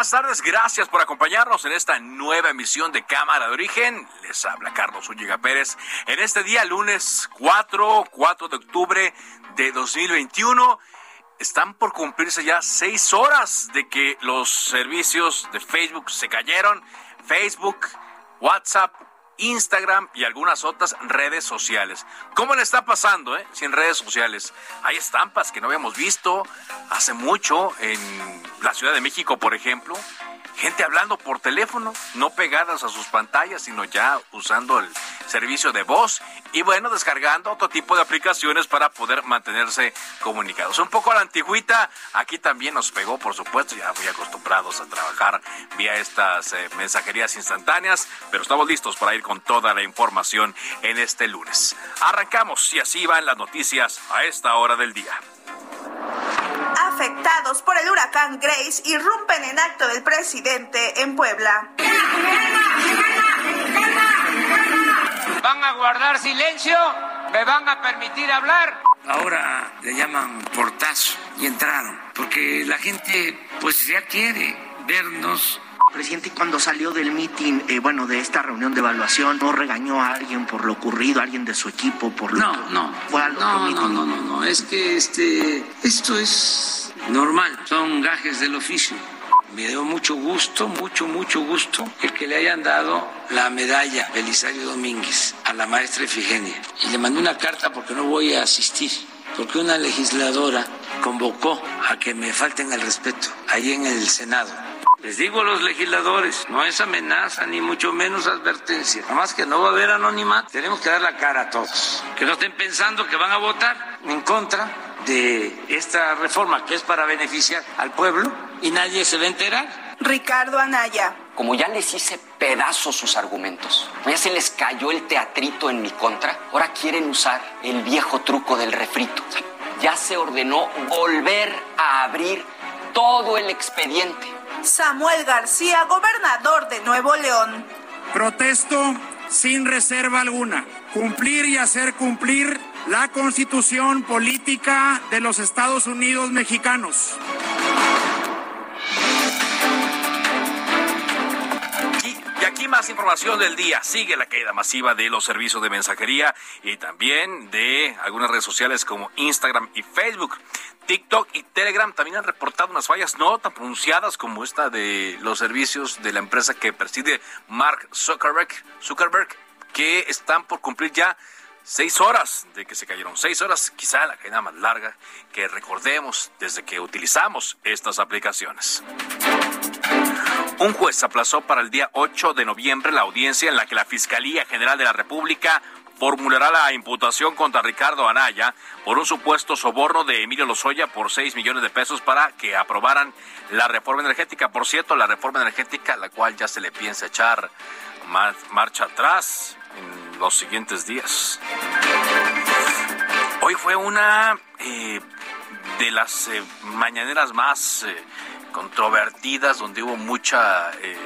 Buenas tardes, gracias por acompañarnos en esta nueva emisión de Cámara de Origen. Les habla Carlos Ulliga Pérez en este día, lunes 4, 4 de octubre de 2021. Están por cumplirse ya seis horas de que los servicios de Facebook se cayeron. Facebook, WhatsApp, Instagram y algunas otras redes sociales. ¿Cómo le está pasando, eh? Sin redes sociales. Hay estampas que no habíamos visto hace mucho en la Ciudad de México, por ejemplo. Gente hablando por teléfono, no pegadas a sus pantallas, sino ya usando el servicio de voz y bueno, descargando otro tipo de aplicaciones para poder mantenerse comunicados. Un poco a la antigüita, aquí también nos pegó, por supuesto, ya muy acostumbrados a trabajar vía estas eh, mensajerías instantáneas, pero estamos listos para ir con toda la información en este lunes. Arrancamos y así van las noticias a esta hora del día afectados por el huracán Grace irrumpen en acto del presidente en Puebla. ¿Van a guardar silencio? ¿Me van a permitir hablar? Ahora le llaman portazo y entraron, porque la gente pues ya quiere vernos Presidente, cuando salió del meeting, eh, bueno, de esta reunión de evaluación, ¿no regañó a alguien por lo ocurrido, a alguien de su equipo por lo No, que no. fue al otro No, no, meeting? no, no, no. Es que este, esto es normal. Son gajes del oficio. Me dio mucho gusto, mucho, mucho gusto el que le hayan dado la medalla Belisario Domínguez a la maestra Efigenia. Y le mandé una carta porque no voy a asistir, porque una legisladora convocó a que me falten el respeto ahí en el Senado. Les digo a los legisladores, no es amenaza ni mucho menos advertencia. Nada más que no va a haber anonimato. Tenemos que dar la cara a todos. Que no estén pensando que van a votar en contra de esta reforma que es para beneficiar al pueblo y nadie se va a enterar. Ricardo Anaya. como ya les hice pedazos sus argumentos, ya se les cayó el teatrito en mi contra, ahora quieren usar el viejo truco del refrito. Ya se ordenó volver a abrir todo el expediente. Samuel García, gobernador de Nuevo León. Protesto sin reserva alguna. Cumplir y hacer cumplir la constitución política de los Estados Unidos mexicanos. Más información del día. Sigue la caída masiva de los servicios de mensajería y también de algunas redes sociales como Instagram y Facebook. TikTok y Telegram también han reportado unas fallas no tan pronunciadas como esta de los servicios de la empresa que preside Mark Zuckerberg, Zuckerberg que están por cumplir ya seis horas de que se cayeron. Seis horas, quizá la caída más larga que recordemos desde que utilizamos estas aplicaciones. Un juez aplazó para el día 8 de noviembre la audiencia en la que la Fiscalía General de la República formulará la imputación contra Ricardo Anaya por un supuesto soborno de Emilio Lozoya por 6 millones de pesos para que aprobaran la reforma energética. Por cierto, la reforma energética, la cual ya se le piensa echar mar- marcha atrás en los siguientes días. Hoy fue una eh, de las eh, mañaneras más eh, controvertidas, donde hubo mucha, eh,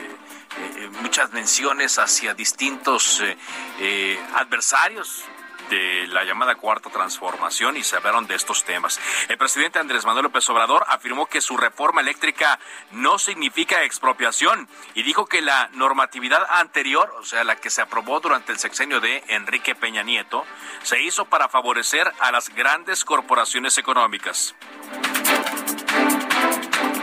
eh, muchas menciones hacia distintos eh, eh, adversarios de la llamada cuarta transformación y se hablaron de estos temas. El presidente Andrés Manuel López Obrador afirmó que su reforma eléctrica no significa expropiación y dijo que la normatividad anterior, o sea, la que se aprobó durante el sexenio de Enrique Peña Nieto, se hizo para favorecer a las grandes corporaciones económicas.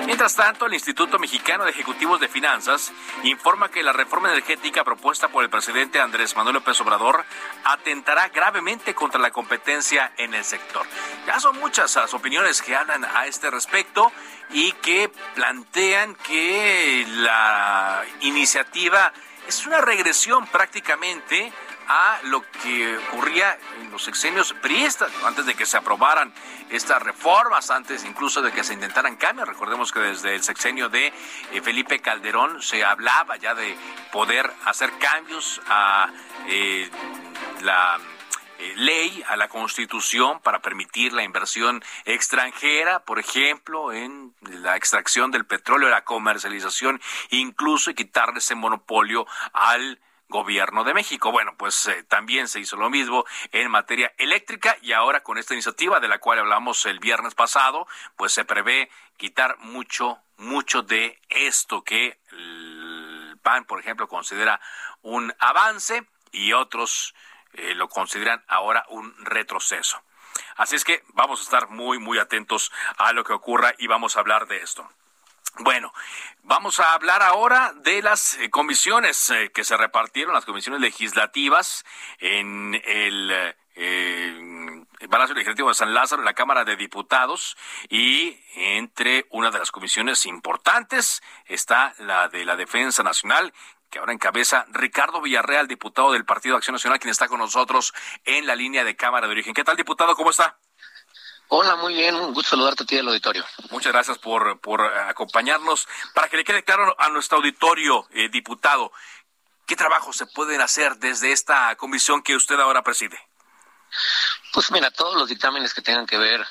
Mientras tanto, el Instituto Mexicano de Ejecutivos de Finanzas informa que la reforma energética propuesta por el presidente Andrés Manuel López Obrador atentará gravemente contra la competencia en el sector. Ya son muchas las opiniones que hablan a este respecto y que plantean que la iniciativa es una regresión prácticamente a lo que ocurría en los sexenios priistas, antes de que se aprobaran estas reformas, antes incluso de que se intentaran cambios. Recordemos que desde el sexenio de eh, Felipe Calderón se hablaba ya de poder hacer cambios a eh, la eh, ley, a la constitución para permitir la inversión extranjera, por ejemplo, en la extracción del petróleo, la comercialización, incluso y quitarle ese monopolio al gobierno de México. Bueno, pues eh, también se hizo lo mismo en materia eléctrica y ahora con esta iniciativa de la cual hablamos el viernes pasado, pues se prevé quitar mucho, mucho de esto que el PAN, por ejemplo, considera un avance y otros eh, lo consideran ahora un retroceso. Así es que vamos a estar muy, muy atentos a lo que ocurra y vamos a hablar de esto. Bueno, vamos a hablar ahora de las eh, comisiones eh, que se repartieron, las comisiones legislativas en el eh, Palacio Legislativo de San Lázaro, en la Cámara de Diputados, y entre una de las comisiones importantes está la de la Defensa Nacional, que ahora encabeza Ricardo Villarreal, diputado del Partido Acción Nacional, quien está con nosotros en la línea de Cámara de Origen. ¿Qué tal, diputado? ¿Cómo está? Hola, muy bien, un gusto saludarte a ti del auditorio. Muchas gracias por, por acompañarnos. Para que le quede claro a nuestro auditorio, eh, diputado, ¿qué trabajo se pueden hacer desde esta comisión que usted ahora preside? Pues mira, todos los dictámenes que tengan que ver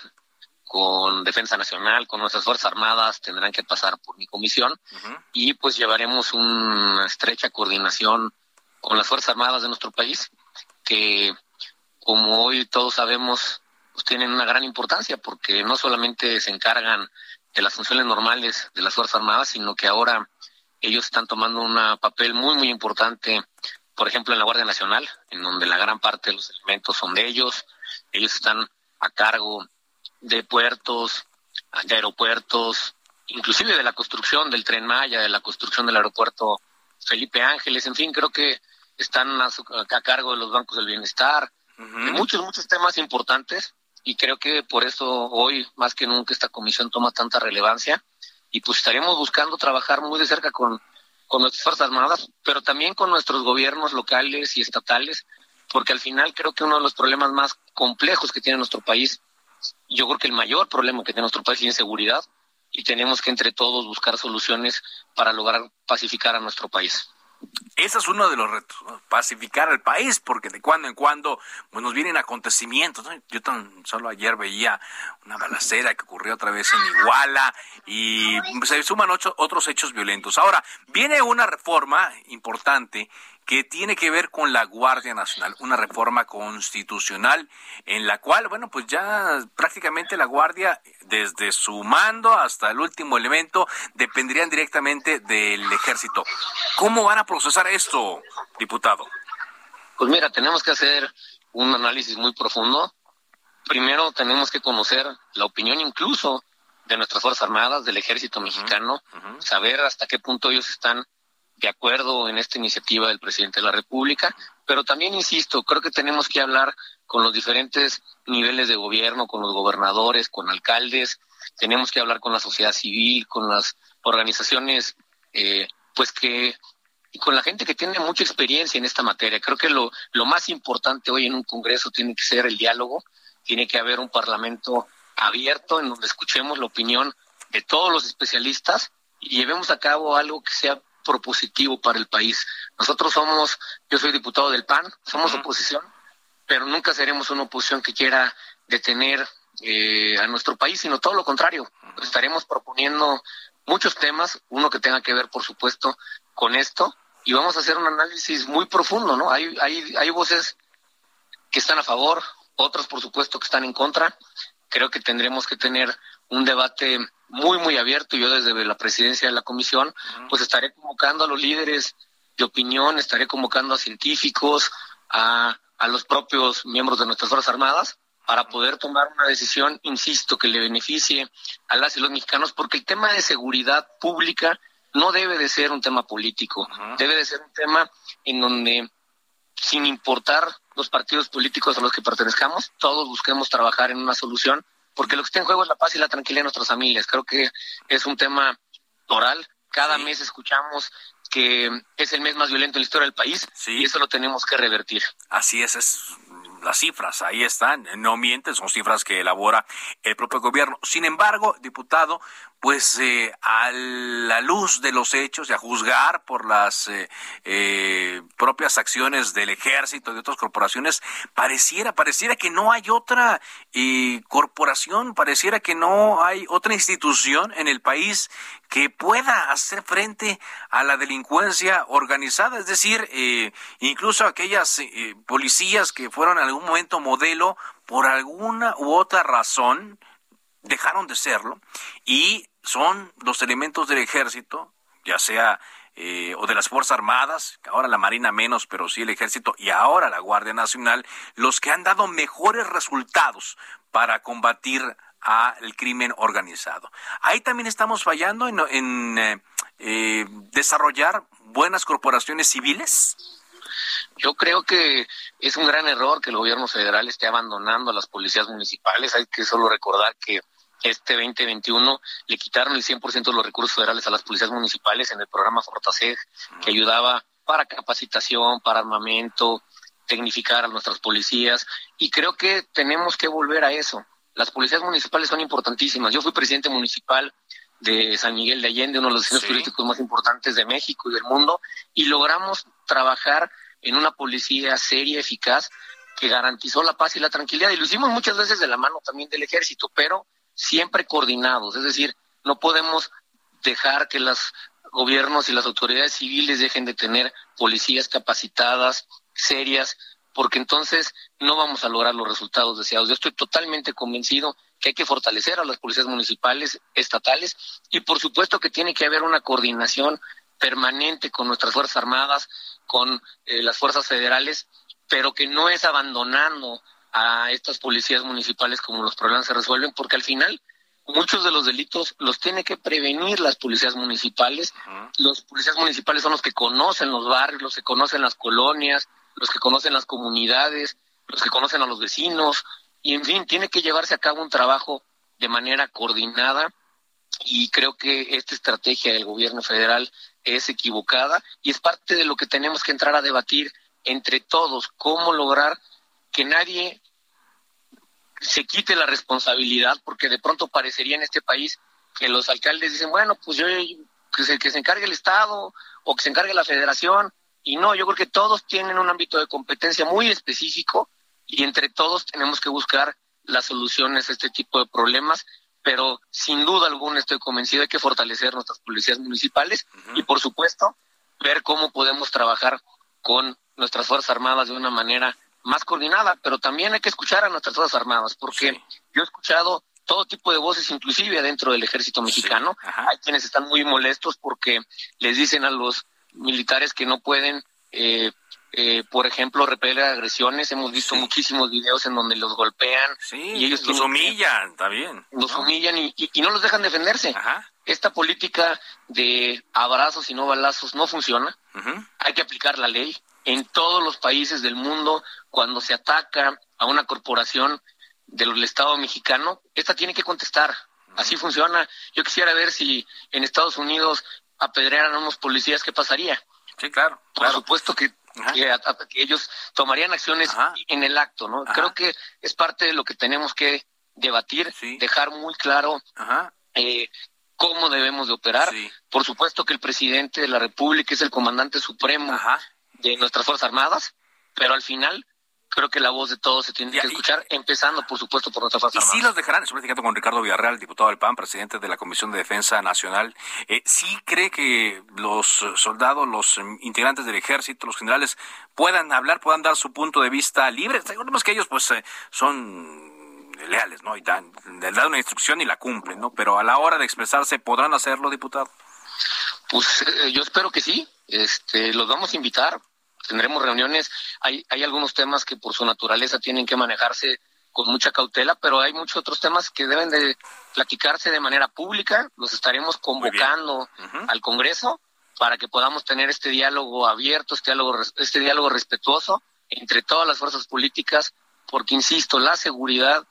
con Defensa Nacional, con nuestras Fuerzas Armadas, tendrán que pasar por mi comisión y pues llevaremos una estrecha coordinación con las Fuerzas Armadas de nuestro país, que como hoy todos sabemos, pues, tienen una gran importancia porque no solamente se encargan de las funciones normales de las Fuerzas Armadas, sino que ahora ellos están tomando un papel muy, muy importante, por ejemplo, en la Guardia Nacional, en donde la gran parte de los elementos son de ellos. Ellos están a cargo de puertos, de aeropuertos, inclusive de la construcción del tren Maya, de la construcción del aeropuerto Felipe Ángeles, en fin, creo que están a, cargo de los bancos del bienestar, de muchos, muchos temas importantes y creo que por eso hoy más que nunca esta comisión toma tanta relevancia y pues estaremos buscando trabajar muy de cerca con, con nuestras Fuerzas Armadas, pero también con nuestros gobiernos locales y estatales, porque al final creo que uno de los problemas más complejos que tiene nuestro país, yo creo que el mayor problema que tiene nuestro país es inseguridad y tenemos que entre todos buscar soluciones para lograr pacificar a nuestro país. Ese es uno de los retos, pacificar el país, porque de cuando en cuando pues, nos vienen acontecimientos. Yo tan solo ayer veía una balacera que ocurrió otra vez en Iguala y se suman otros hechos violentos. Ahora, viene una reforma importante que tiene que ver con la Guardia Nacional, una reforma constitucional en la cual, bueno, pues ya prácticamente la Guardia, desde su mando hasta el último elemento, dependerían directamente del ejército. ¿Cómo van a procesar esto, diputado? Pues mira, tenemos que hacer un análisis muy profundo. Primero tenemos que conocer la opinión incluso de nuestras Fuerzas Armadas, del ejército mexicano, saber hasta qué punto ellos están de acuerdo en esta iniciativa del presidente de la República, pero también insisto, creo que tenemos que hablar con los diferentes niveles de gobierno, con los gobernadores, con alcaldes, tenemos que hablar con la sociedad civil, con las organizaciones, eh, pues que y con la gente que tiene mucha experiencia en esta materia. Creo que lo, lo más importante hoy en un Congreso tiene que ser el diálogo, tiene que haber un Parlamento abierto en donde escuchemos la opinión de todos los especialistas y llevemos a cabo algo que sea propositivo para el país. Nosotros somos, yo soy diputado del PAN, somos oposición, pero nunca seremos una oposición que quiera detener eh, a nuestro país, sino todo lo contrario. Estaremos proponiendo muchos temas, uno que tenga que ver, por supuesto, con esto, y vamos a hacer un análisis muy profundo, ¿no? Hay, hay, hay voces que están a favor, otros por supuesto que están en contra. Creo que tendremos que tener un debate muy, muy abierto. Yo desde la presidencia de la comisión, pues estaré convocando a los líderes de opinión, estaré convocando a científicos, a, a los propios miembros de nuestras Fuerzas Armadas, para poder tomar una decisión, insisto, que le beneficie a las y los mexicanos, porque el tema de seguridad pública no debe de ser un tema político, debe de ser un tema en donde, sin importar los partidos políticos a los que pertenezcamos, todos busquemos trabajar en una solución, porque lo que está en juego es la paz y la tranquilidad de nuestras familias. Creo que es un tema oral. Cada mes escuchamos que es el mes más violento en la historia del país y eso lo tenemos que revertir. Así es, es las cifras ahí están, no mienten, son cifras que elabora el propio gobierno. Sin embargo, diputado, pues eh, a la luz de los hechos y a juzgar por las eh, eh, propias acciones del ejército y de otras corporaciones, pareciera, pareciera que no hay otra corporación, pareciera que no hay otra institución en el país que pueda hacer frente a la delincuencia organizada, es decir, incluso aquellas policías que fueron en algún momento modelo por alguna u otra razón, dejaron de serlo y son los elementos del ejército, ya sea eh, o de las Fuerzas Armadas, ahora la Marina menos, pero sí el Ejército y ahora la Guardia Nacional, los que han dado mejores resultados para combatir al crimen organizado. Ahí también estamos fallando en, eh, eh, desarrollar buenas corporaciones civiles. Yo creo que es un gran error que el gobierno federal esté abandonando a las policías municipales. Hay que solo recordar que este 2021 le quitaron el 100% de los recursos federales a las policías municipales en el programa Fortaseg, que ayudaba para capacitación, para armamento, tecnificar a nuestras policías, y creo que tenemos que volver a eso. Las policías municipales son importantísimas. Yo fui presidente municipal de San Miguel de Allende, uno de los destinos turísticos más importantes de México y del mundo, y logramos trabajar en una policía seria, eficaz, que garantizó la paz y la tranquilidad. Y lo hicimos muchas veces de la mano también del ejército, pero siempre coordinados. Es decir, no podemos dejar que los gobiernos y las autoridades civiles dejen de tener policías capacitadas, serias, porque entonces no vamos a lograr los resultados deseados. Yo estoy totalmente convencido que hay que fortalecer a las policías municipales, estatales, y por supuesto que tiene que haber una coordinación permanente con nuestras Fuerzas Armadas, con eh, las fuerzas federales, pero que no es abandonando a estas policías municipales como los problemas se resuelven, porque al final muchos de los delitos los tiene que prevenir las policías municipales. Los policías municipales son los que conocen los barrios, los que conocen las colonias, los que conocen las comunidades, los que conocen a los vecinos, y en fin, tiene que llevarse a cabo un trabajo de manera coordinada y creo que esta estrategia del gobierno federal es equivocada y es parte de lo que tenemos que entrar a debatir entre todos, cómo lograr que nadie se quite la responsabilidad, porque de pronto parecería en este país que los alcaldes dicen, bueno, pues yo que se, que se encargue el Estado o que se encargue la Federación, y no, yo creo que todos tienen un ámbito de competencia muy específico y entre todos tenemos que buscar las soluciones a este tipo de problemas, pero sin duda alguna estoy convencido de que fortalecer nuestras policías municipales y por supuesto ver cómo podemos trabajar con nuestras Fuerzas Armadas de una manera más coordinada, pero también hay que escuchar a nuestras Fuerzas Armadas, porque yo he escuchado todo tipo de voces, inclusive dentro del ejército mexicano. hay quienes están muy molestos porque les dicen a los militares que no pueden, eh, eh, por ejemplo, repeler agresiones. Hemos visto muchísimos videos en donde los golpean y ellos los humillan, está bien. Los humillan y, y, no los dejan defenderse. Esta política de abrazos y no balazos no funciona. Hay que aplicar la ley en todos los países del mundo cuando se ataca a una corporación del Estado mexicano, esta tiene que contestar. Así funciona. Yo quisiera ver si en Estados Unidos apedrearan a unos policías, ¿qué pasaría? Sí, claro. Por supuesto que, ellos tomarían acciones en el acto, ¿no? Creo que es parte de lo que tenemos que debatir, dejar muy claro eh, cómo debemos de operar. Por supuesto que el presidente de la República es el comandante supremo de nuestras Fuerzas Armadas, pero al final creo que la voz de todos se tiene que escuchar, empezando, por supuesto, por nuestra fuerza. Y sí los dejarán, estoy platicando con Ricardo Villarreal, diputado del PAN, presidente de la Comisión de Defensa Nacional. Eh, ¿Sí cree que los soldados, los integrantes del ejército, los generales, puedan hablar, puedan dar su punto de vista libre? Recordemos que ellos, pues, eh, son leales, ¿no? Y dan, les dan una instrucción y la cumplen, ¿no? Pero a la hora de expresarse, ¿podrán hacerlo, diputado? Pues eh, yo espero que sí. Este, los vamos a invitar tendremos reuniones. Hay, hay algunos temas que por su naturaleza tienen que manejarse con mucha cautela, pero hay muchos otros temas que deben de platicarse de manera pública. Los estaremos convocando al Congreso para que podamos tener este diálogo abierto, este diálogo, este diálogo respetuoso entre todas las fuerzas políticas, porque, insisto, la seguridad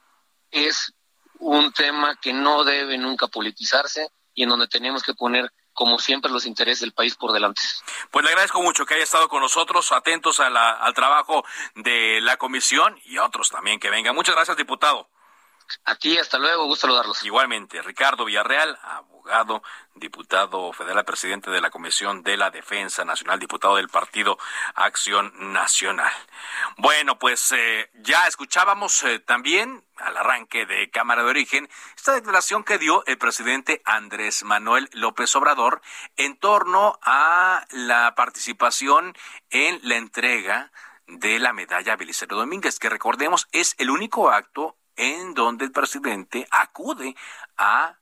es un tema que no debe nunca politizarse y en donde tenemos que poner como siempre, los intereses del país por delante. Pues le agradezco mucho que haya estado con nosotros, atentos al trabajo de la comisión y otros también que vengan. Muchas gracias, diputado. A ti, hasta luego, gusto saludarlos. Igualmente, Ricardo Villarreal, abogado, diputado federal, presidente de la Comisión de la Defensa Nacional, diputado del Partido Acción Nacional. Bueno, pues eh, ya escuchábamos eh, también al arranque de Cámara de Origen esta declaración que dio el presidente Andrés Manuel López Obrador en torno a la participación en la entrega de la medalla Belisario Domínguez, que recordemos es el único acto en donde el presidente acude a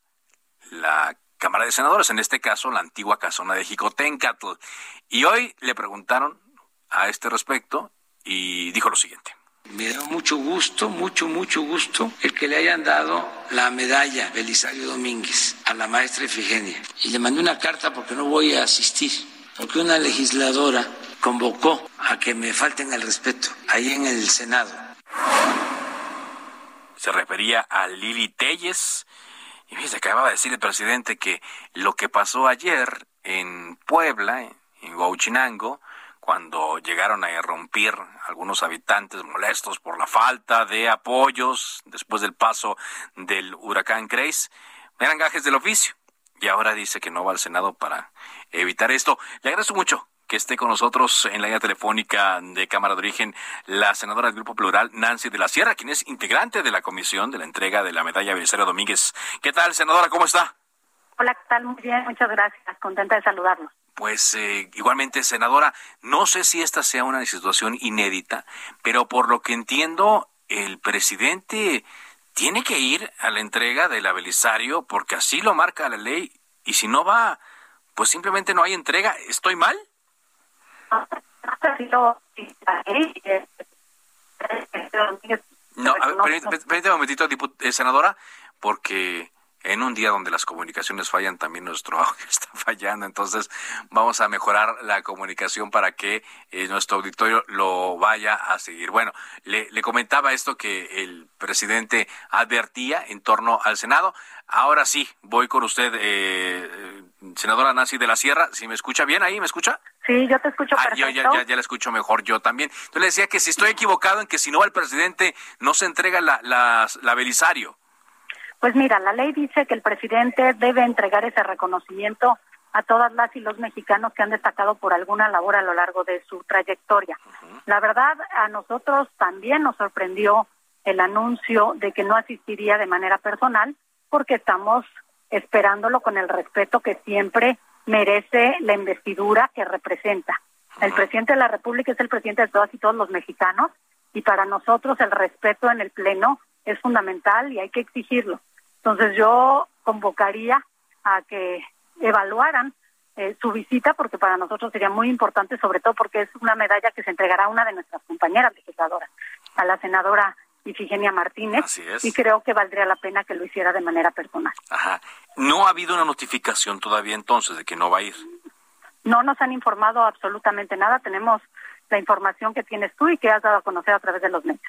la Cámara de Senadores, en este caso la antigua casona de Jicotencatl. Y hoy le preguntaron a este respecto y dijo lo siguiente. Me da mucho gusto, mucho, mucho gusto el que le hayan dado la medalla Belisario Domínguez a la maestra Efigenia. Y le mandé una carta porque no voy a asistir, porque una legisladora convocó a que me falten el respeto ahí en el Senado se refería a Lili Telles. Y se acababa de decir el presidente que lo que pasó ayer en Puebla, en Huachinango, cuando llegaron a irrumpir algunos habitantes molestos por la falta de apoyos después del paso del huracán Grace, eran gajes del oficio. Y ahora dice que no va al Senado para evitar esto. Le agradezco mucho que esté con nosotros en la línea telefónica de Cámara de Origen la senadora del Grupo Plural, Nancy de la Sierra, quien es integrante de la comisión de la entrega de la medalla Belisario Domínguez. ¿Qué tal, senadora? ¿Cómo está? Hola, ¿qué tal? Muy bien, muchas gracias. Contenta de saludarnos. Pues eh, igualmente, senadora, no sé si esta sea una situación inédita, pero por lo que entiendo, el presidente tiene que ir a la entrega del Belisario porque así lo marca la ley y si no va, pues simplemente no hay entrega. ¿Estoy mal? No, a ver, permítame un momentito, eh, senadora, porque en un día donde las comunicaciones fallan, también nuestro audio está fallando. Entonces, vamos a mejorar la comunicación para que eh, nuestro auditorio lo vaya a seguir. Bueno, le, le, comentaba esto que el presidente advertía en torno al Senado. Ahora sí, voy con usted, eh, senadora Nancy de la Sierra. Si me escucha bien ahí, ¿me escucha? Sí, yo te escucho ah, Yo ya, ya, la escucho mejor yo también. Entonces le decía que si estoy equivocado en que si no el presidente no se entrega la, la, la Belisario. Pues mira, la ley dice que el presidente debe entregar ese reconocimiento a todas las y los mexicanos que han destacado por alguna labor a lo largo de su trayectoria. La verdad, a nosotros también nos sorprendió el anuncio de que no asistiría de manera personal, porque estamos esperándolo con el respeto que siempre merece la investidura que representa. El presidente de la República es el presidente de todas y todos los mexicanos y para nosotros el respeto en el Pleno es fundamental y hay que exigirlo. Entonces yo convocaría a que evaluaran eh, su visita porque para nosotros sería muy importante, sobre todo porque es una medalla que se entregará a una de nuestras compañeras legisladoras, a la senadora Ifigenia Martínez, y creo que valdría la pena que lo hiciera de manera personal. Ajá. ¿No ha habido una notificación todavía entonces de que no va a ir? No nos han informado absolutamente nada. Tenemos la información que tienes tú y que has dado a conocer a través de los medios.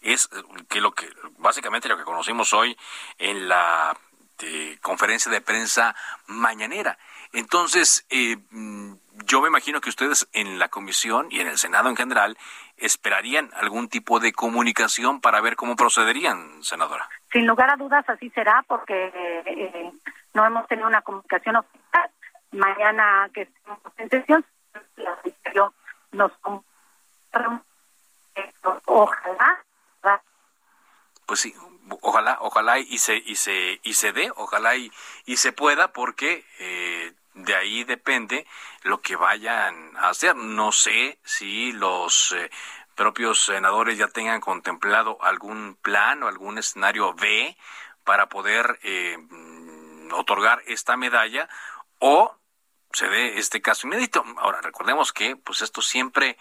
Es que lo que básicamente lo que conocimos hoy en la eh, conferencia de prensa mañanera. Entonces, eh, mm, yo me imagino que ustedes en la comisión y en el Senado en general esperarían algún tipo de comunicación para ver cómo procederían, senadora. Sin lugar a dudas, así será, porque eh, no hemos tenido una comunicación oficial. Mañana que estemos en sesión, nos ojalá. Pues sí, ojalá, ojalá y se, y se, y se dé, ojalá y, y se pueda, porque eh, de ahí depende lo que vayan a hacer. No sé si los eh, propios senadores ya tengan contemplado algún plan o algún escenario B para poder eh, otorgar esta medalla o se ve este caso inédito. Ahora, recordemos que pues esto siempre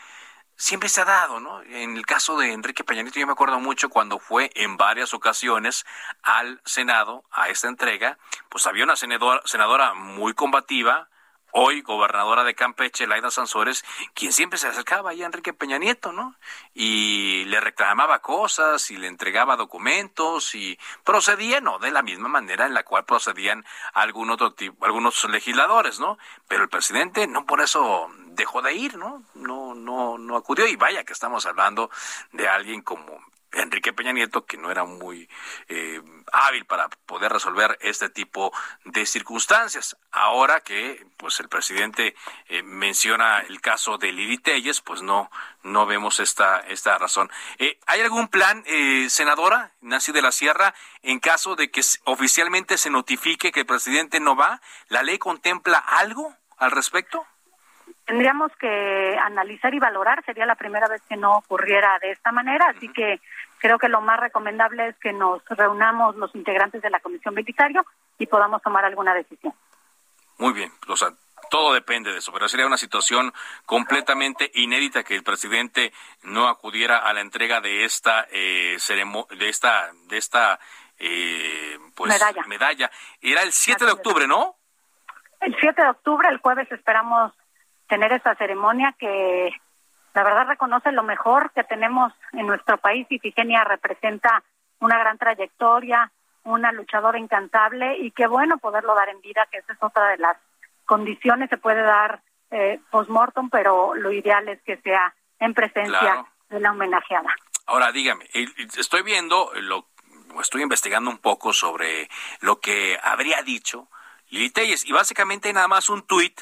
siempre se ha dado, ¿no? En el caso de Enrique Peñanito, yo me acuerdo mucho cuando fue en varias ocasiones al Senado a esta entrega, pues había una senadora, senadora muy combativa, hoy gobernadora de Campeche, Laida Sansores, quien siempre se acercaba ahí a Enrique Peña Nieto, ¿no? Y le reclamaba cosas y le entregaba documentos y procedía, no de la misma manera en la cual procedían algún otro tipo, algunos legisladores, ¿no? Pero el presidente no por eso dejó de ir, ¿no? No, no, no acudió y vaya que estamos hablando de alguien como Enrique Peña Nieto, que no era muy eh, hábil para poder resolver este tipo de circunstancias. Ahora que pues el presidente eh, menciona el caso de Lili Telles, pues no, no vemos esta, esta razón. Eh, ¿Hay algún plan, senadora Nancy de la Sierra, en caso de que oficialmente se notifique que el presidente no va? ¿La ley contempla algo al respecto? Tendríamos que analizar y valorar. Sería la primera vez que no ocurriera de esta manera, así que creo que lo más recomendable es que nos reunamos los integrantes de la Comisión Militario y podamos tomar alguna decisión. Muy bien, o sea, todo depende de eso, pero sería una situación completamente inédita que el presidente no acudiera a la entrega de esta eh, de esta de esta eh, pues medalla. medalla. Era el 7 de octubre, ¿no? El 7 de octubre, el jueves esperamos tener esta ceremonia que la verdad reconoce lo mejor que tenemos en nuestro país. Y Figenia representa una gran trayectoria, una luchadora incansable y qué bueno poderlo dar en vida, que esa es otra de las condiciones, se puede dar eh, post-mortem, pero lo ideal es que sea en presencia de la homenajeada. Ahora dígame, estoy viendo, lo, estoy investigando un poco sobre lo que habría dicho Lili Telles. Y básicamente nada más un tuit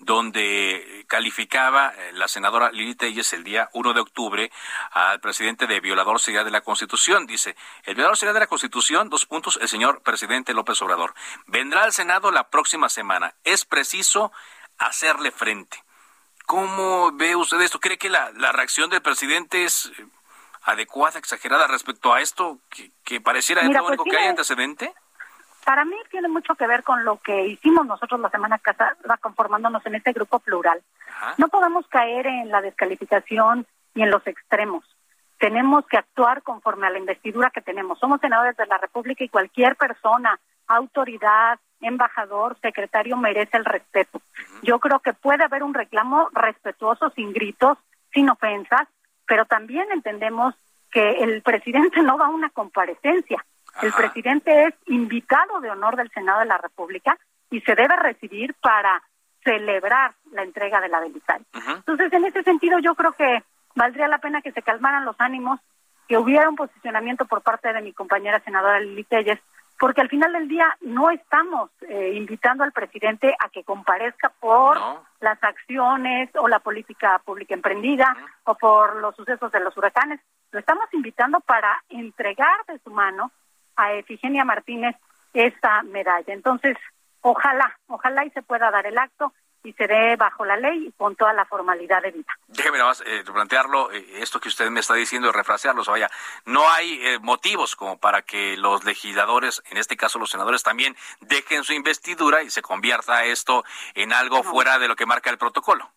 donde calificaba eh, la senadora Lili Telles el día 1 de octubre al presidente de violador serial de la Constitución. Dice, el violador serial de la Constitución, dos puntos, el señor presidente López Obrador. Vendrá al Senado la próxima semana. Es preciso hacerle frente. ¿Cómo ve usted esto? ¿Cree que la, reacción del presidente es eh, adecuada, exagerada respecto a esto? ¿Que, pareciera lo único pues que hay antecedente? Para mí tiene mucho que ver con lo que hicimos nosotros la semana pasada conformándonos en este grupo plural. No podemos caer en la descalificación y en los extremos. Tenemos que actuar conforme a la investidura que tenemos. Somos senadores de la República y cualquier persona, autoridad, embajador, secretario merece el respeto. Yo creo que puede haber un reclamo respetuoso, sin gritos, sin ofensas, pero también entendemos que el presidente no va a una comparecencia. El presidente es invitado de honor del Senado de la República y se debe recibir para celebrar la entrega de la Belisario. Entonces, en ese sentido, yo creo que valdría la pena que se calmaran los ánimos, que hubiera un posicionamiento por parte de mi compañera senadora Lili Telles, porque al final del día no estamos eh, invitando al presidente a que comparezca por las acciones o la política pública emprendida o por los sucesos de los huracanes. Lo estamos invitando para entregar de su mano a Efigenia Martínez esta medalla. Entonces, ojalá, ojalá y se pueda dar el acto y se dé bajo la ley y con toda la formalidad de vida. Déjeme nada más eh, plantearlo, eh, esto que usted me está diciendo refrasearlo, vaya, no hay eh, motivos como para que los legisladores, en este caso los senadores, también dejen su investidura y se convierta esto en algo fuera de lo que marca el protocolo.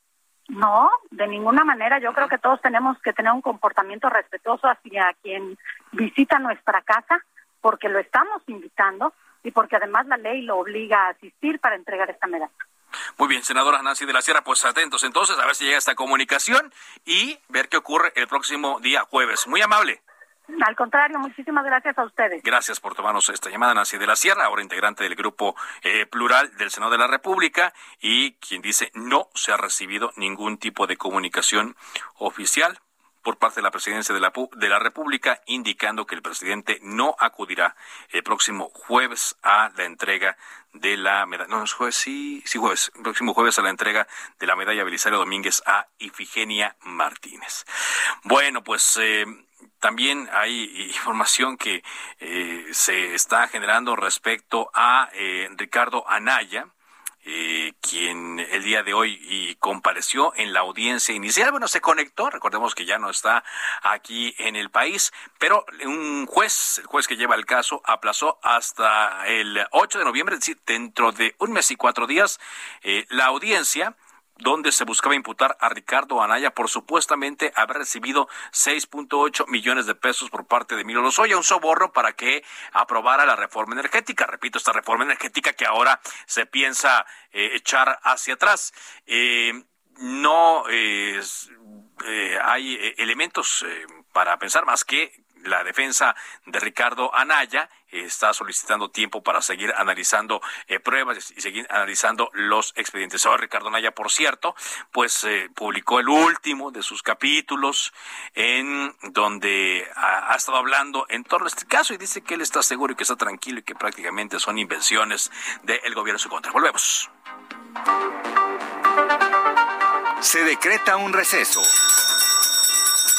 No, de ninguna manera. Yo creo que todos tenemos que tener un comportamiento respetuoso hacia quien visita nuestra casa porque lo estamos invitando y porque además la ley lo obliga a asistir para entregar esta medalla. Muy bien, senadora Nancy de la Sierra, pues atentos entonces a ver si llega esta comunicación y ver qué ocurre el próximo día jueves. Muy amable. Al contrario, muchísimas gracias a ustedes. Gracias por tomarnos esta llamada, Nancy de la Sierra, ahora integrante del grupo eh, plural del Senado de la República y quien dice no se ha recibido ningún tipo de comunicación oficial por parte de la presidencia de la, de la República, indicando que el presidente no acudirá el próximo jueves a la entrega de la medalla, no, es jueves, sí, sí, jueves, el próximo jueves a la entrega de la medalla Belisario Domínguez a Ifigenia Martínez. Bueno, pues eh, también hay información que eh, se está generando respecto a eh, Ricardo Anaya, eh, quien el día de hoy y compareció en la audiencia inicial. Bueno, se conectó, recordemos que ya no está aquí en el país, pero un juez, el juez que lleva el caso, aplazó hasta el 8 de noviembre, es decir, dentro de un mes y cuatro días, eh, la audiencia donde se buscaba imputar a Ricardo Anaya por supuestamente haber recibido 6.8 millones de pesos por parte de Emilio Lozoya, un soborno para que aprobara la reforma energética. Repito, esta reforma energética que ahora se piensa eh, echar hacia atrás. Eh, no eh, hay elementos para pensar más que la defensa de Ricardo Anaya está solicitando tiempo para seguir analizando eh, pruebas y seguir analizando los expedientes. Ahora Ricardo Anaya, por cierto, pues eh, publicó el último de sus capítulos en donde ha, estado hablando en torno a este caso y dice que él está seguro y que está tranquilo y que prácticamente son invenciones del gobierno en su contra. Volvemos. Se decreta un receso.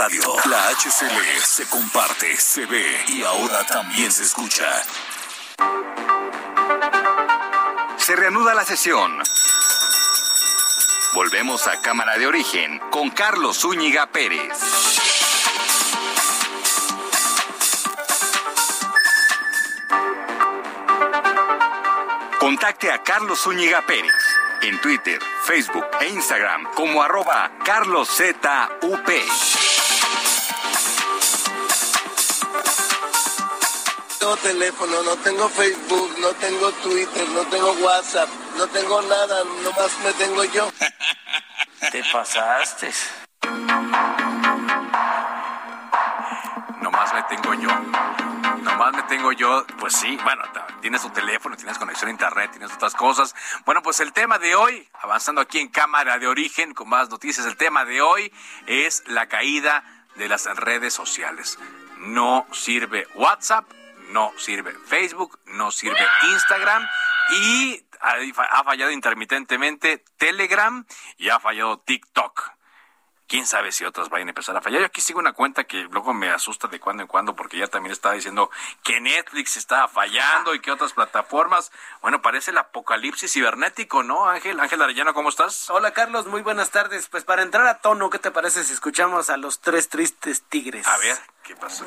La HCL se comparte, se ve y ahora también se escucha. Se reanuda la sesión. Volvemos a Cámara de Origen con Carlos Zúñiga Pérez. Contacte a Carlos Zúñiga Pérez en Twitter, Facebook e Instagram como arroba carloszup. Tengo teléfono, no tengo Facebook, no tengo Twitter, no tengo WhatsApp, no tengo nada, nomás me tengo yo. Te pasaste. Nomás me tengo yo. Nomás me tengo yo, pues sí, bueno, tienes tu teléfono, tienes conexión a internet, tienes otras cosas. Bueno, pues el tema de hoy, avanzando aquí en cámara de origen con más noticias, el tema de hoy es la caída de las redes sociales. No sirve WhatsApp, no sirve Facebook, no sirve Instagram y ha fallado intermitentemente Telegram y ha fallado TikTok quién sabe si otras vayan a empezar a fallar. Yo aquí sigo una cuenta que luego me asusta de cuando en cuando porque ya también estaba diciendo que Netflix estaba fallando y que otras plataformas. Bueno, parece el apocalipsis cibernético, ¿no, Ángel? Ángel Arellano, ¿cómo estás? Hola, Carlos, muy buenas tardes. Pues para entrar a tono, ¿qué te parece si escuchamos a los tres tristes tigres? A ver, ¿qué pasó?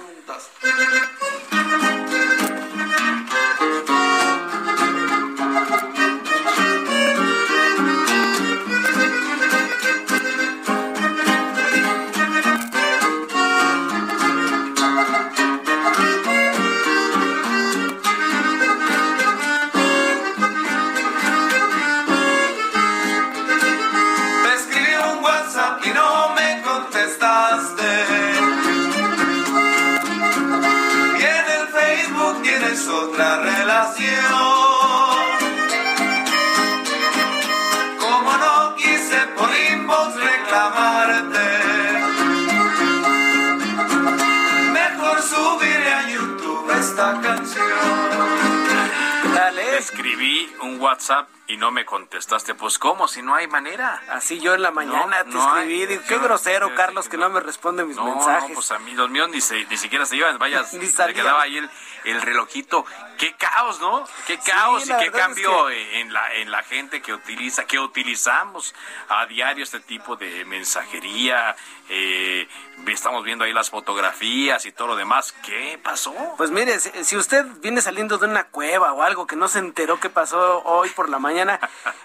Escribí un WhatsApp y no me contestaste. Pues, ¿cómo? Si no hay manera. Así yo en la mañana te escribí. qué grosero, Carlos, que no me responde mis mensajes. No, pues a mí los míos ni, ni siquiera se iban. Vaya, se quedaba ahí el, el, relojito. Qué caos, ¿no? Qué caos y qué cambio en, la, en la gente que utiliza, que utilizamos a diario este tipo de mensajería. Eh, estamos viendo ahí las fotografías y todo lo demás. ¿Qué pasó? Pues mire, si, si usted viene saliendo de una cueva o algo que no se enteró qué pasó hoy por la mañana, mañana,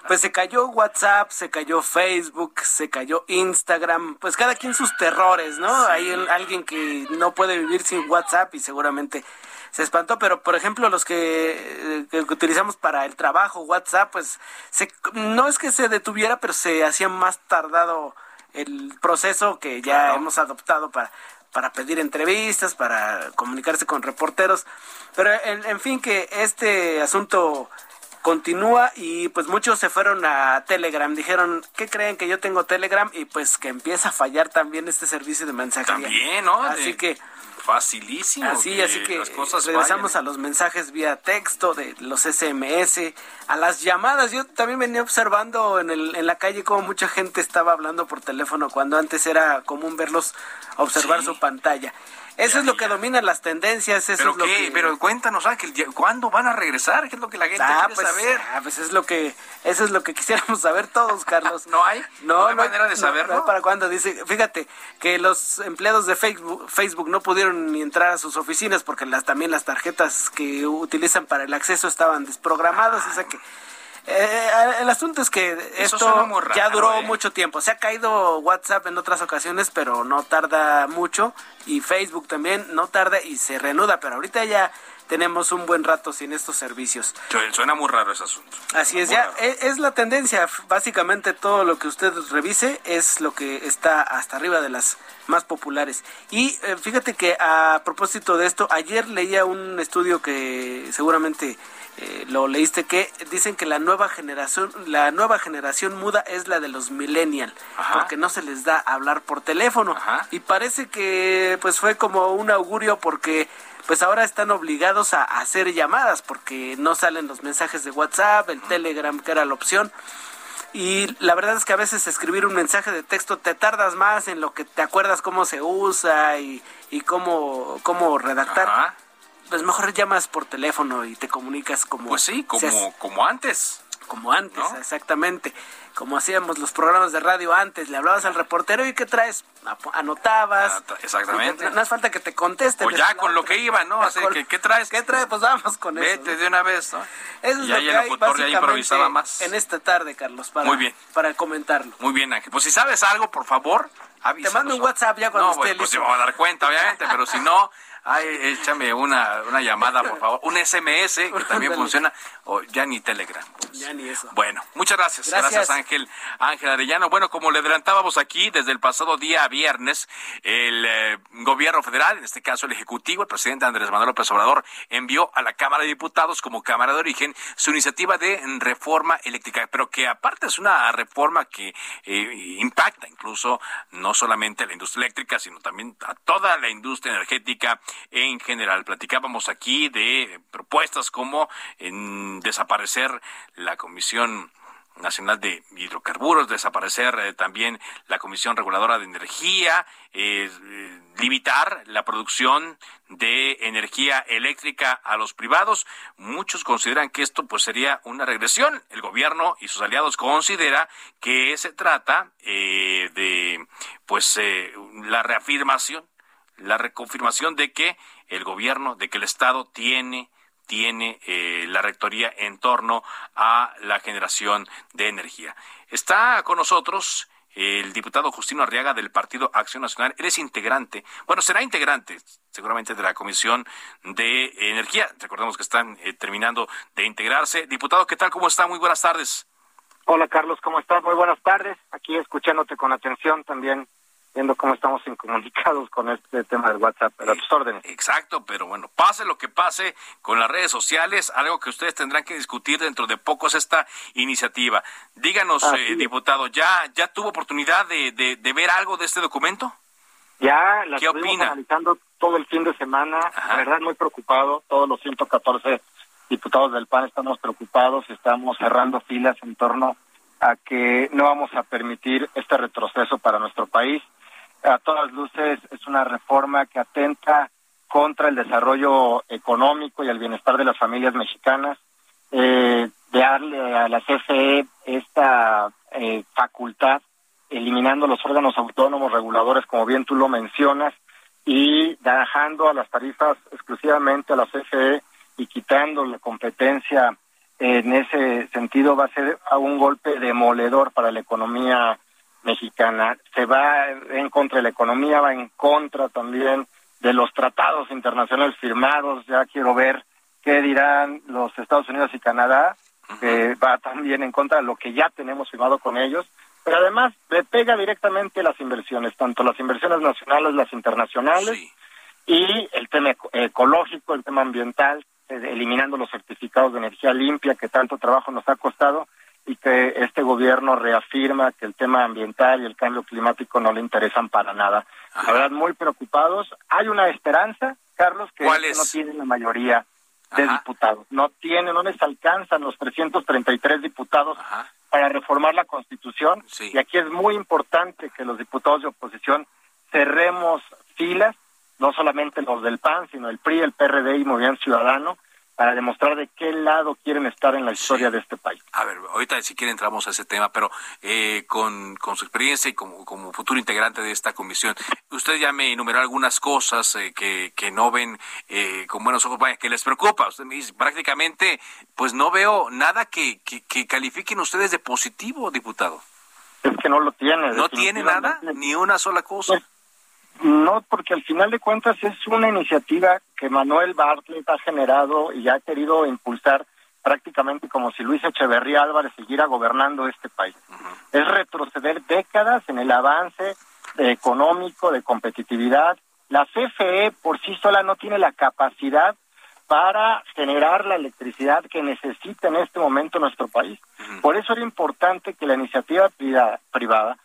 pues se cayó WhatsApp, se cayó Facebook, se cayó Instagram, pues cada quien sus terrores, ¿no? Hay alguien que no puede vivir sin WhatsApp y seguramente se espantó, pero por ejemplo los que, que, utilizamos para el trabajo, WhatsApp, pues se, no es que se detuviera, pero se hacía más tardado el proceso que ya hemos adoptado para, para pedir entrevistas, para comunicarse con reporteros. Pero en, en, fin, que este asunto continúa y pues muchos se fueron a Telegram. Dijeron, ¿qué creen que yo tengo Telegram? Y pues que empieza a fallar también este servicio de mensajería. También, ¿no? Así que facilísimo. Así, así que las cosas regresamos a los mensajes vía texto, de los SMS, a las llamadas. Yo también venía observando en, el, en la calle cómo mucha gente estaba hablando por teléfono cuando antes era común verlos observar su pantalla. Eso es lo que domina las tendencias. Eso ¿Pero es lo qué? Que... Pero cuéntanos, Ángel, ¿cuándo van a regresar? ¿Qué es lo que la gente ah, quiere pues, saber? Ah, pues es lo que, eso es lo que quisiéramos saber todos, Carlos. ¿No hay? No, ¿No hay manera de saberlo? No, ¿Para cuándo? Dice, fíjate que los empleados de Facebook, Facebook no pudieron ni entrar a sus oficinas porque las también las tarjetas que utilizan para el acceso estaban desprogramadas. O sea que eh, el asunto es que esto raro, ya duró eh. mucho tiempo. Se ha caído WhatsApp en otras ocasiones, pero no tarda mucho. Y Facebook también no tarda y se reanuda. Pero ahorita ya tenemos un buen rato sin estos servicios. Suena muy raro ese asunto. Así es, Muy ya raro. es, es la tendencia. Básicamente todo lo que usted revise es lo que está hasta arriba de las más populares. Y eh, fíjate que a propósito de esto, ayer leía un estudio que seguramente eh, lo leíste que dicen que la nueva generación la nueva generación muda es la de los millennial porque no se les da hablar por teléfono. Y parece que pues fue como un augurio porque pues ahora están obligados a, a hacer llamadas porque no salen los mensajes de WhatsApp, el Telegram que era la opción. Y la verdad es que a veces escribir un mensaje de texto te tardas más en lo que te acuerdas cómo se usa y, y cómo, cómo redactar. Pues mejor llamas por teléfono y te comunicas como... Pues sí, como, seas- como antes. como antes, exactamente. Como hacíamos los programas de radio antes, le hablabas al reportero y ¿qué traes? Anotabas. Anota- exactamente. No, no hace falta que te conteste. O ya con lo que iba, ¿no? Así que, ¿qué traes? ¿Qué traes? Pues vamos con eso. Vete de una vez, ¿no? Eso es y lo que el hay ya improvisaba más. en esta tarde, Carlos, para, Muy bien. para comentarlo. Muy bien, Ángel. Pues si sabes algo, por favor, avísanos. Te mando un WhatsApp ya cuando no, esté pues, pues listo. se me va a dar cuenta, obviamente, pero si no, ay, échame una, una llamada, por favor. Un SMS, que también funciona, o ya ni Telegram. pues. Ya ni eso. Bueno, muchas gracias. Gracias. Gracias, Ángel. Ángel Arellano. Bueno, como le adelantábamos aquí, desde el pasado día viernes, el eh, gobierno federal, en este caso el Ejecutivo, el presidente Andrés Manuel López Obrador, envió a la Cámara de Diputados como Cámara de Origen su iniciativa de reforma eléctrica, pero que aparte es una reforma que eh, impacta incluso no solamente a la industria eléctrica, sino también a toda la industria energética en general. Platicábamos aquí de propuestas como en desaparecer la Comisión Nacional de Hidrocarburos, desaparecer eh, también la Comisión Reguladora de Energía, eh, eh, limitar la producción de energía eléctrica a los privados. Muchos consideran que esto pues sería una regresión. El gobierno y sus aliados considera que se trata de pues la reafirmación, la reconfirmación de que el gobierno, de que el Estado tiene tiene eh, la rectoría en torno a la generación de energía. Está con nosotros el diputado Justino Arriaga del Partido Acción Nacional. Él es integrante, bueno, será integrante seguramente de la Comisión de Energía. Recordemos que están eh, terminando de integrarse. Diputado, ¿qué tal? ¿Cómo está? Muy buenas tardes. Hola Carlos, ¿cómo estás? Muy buenas tardes. Aquí escuchándote con atención también, viendo cómo estamos incomunicados con este tema del WhatsApp, pero a tus órdenes. Exacto, pero bueno, pase lo que pase con las redes sociales, algo que ustedes tendrán que discutir dentro de poco es esta iniciativa. Díganos, eh, diputado, ¿ya, ¿ya tuvo oportunidad de, de, de ver algo de este documento? Ya la ¿Qué opina? analizando todo el fin de semana, la verdad muy preocupado, todos los 114 diputados del PAN estamos preocupados, estamos cerrando filas en torno a que no vamos a permitir este retroceso para nuestro país. A todas luces es una reforma que atenta contra el desarrollo económico y el bienestar de las familias mexicanas, eh, de darle a la CFE esta eh, facultad, eliminando los órganos autónomos reguladores, como bien tú lo mencionas, y dejando a las tarifas exclusivamente a la CFE y quitando la competencia en ese sentido va a ser un golpe demoledor para la economía mexicana. Se va en contra de la economía, va en contra también de los tratados internacionales firmados. Ya quiero ver qué dirán los Estados Unidos y Canadá, que va también en contra de lo que ya tenemos firmado con ellos. Pero además le pega directamente las inversiones, tanto las inversiones nacionales, las internacionales, y el tema ecológico, el tema ambiental, eh, eliminando los certificados de energía limpia que tanto trabajo nos ha costado y que este gobierno reafirma que el tema ambiental y el cambio climático no le interesan para nada. La verdad, muy preocupados. Hay una esperanza, Carlos, que no tiene la mayoría de diputados. No tiene, no les alcanzan los 333 diputados para reformar la Constitución. Y aquí es muy importante que los diputados de oposición cerremos filas, no solamente los del PAN, sino el PRI, el PRD y Movimiento Ciudadano, para demostrar de qué lado quieren estar en la historia de este país. A ver, ahorita si quiere entramos a ese tema, pero eh, con, con, su experiencia y como, como futuro integrante de esta comisión, usted ya me enumeró algunas cosas eh, que, que no ven eh, con buenos ojos, vaya, que les preocupa. Usted me dice, prácticamente, pues no veo nada que, que, califiquen ustedes de positivo, diputado. Es que no lo tiene. ¿No tiene nada? ¿Ni una sola cosa? Pues, no, porque al final de cuentas es una iniciativa que Manuel Bartlett ha generado y ha querido impulsar prácticamente como si Luis Echeverría Álvarez siguiera gobernando este país. Es retroceder décadas en el avance económico, de competitividad. La CFE por sí sola no tiene la capacidad para generar la electricidad que necesita en este momento nuestro país. Por eso era importante que la iniciativa privada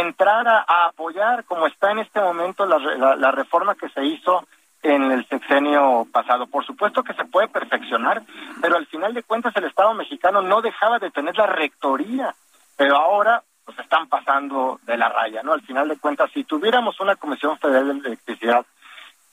entrar a, apoyar, como está en este momento, la, reforma que se hizo en el sexenio pasado. Por supuesto que se puede perfeccionar, pero al final de cuentas el Estado mexicano no dejaba de tener la rectoría, pero ahora pues están pasando de la raya, ¿no? Al final de cuentas, si tuviéramos una Comisión Federal de Electricidad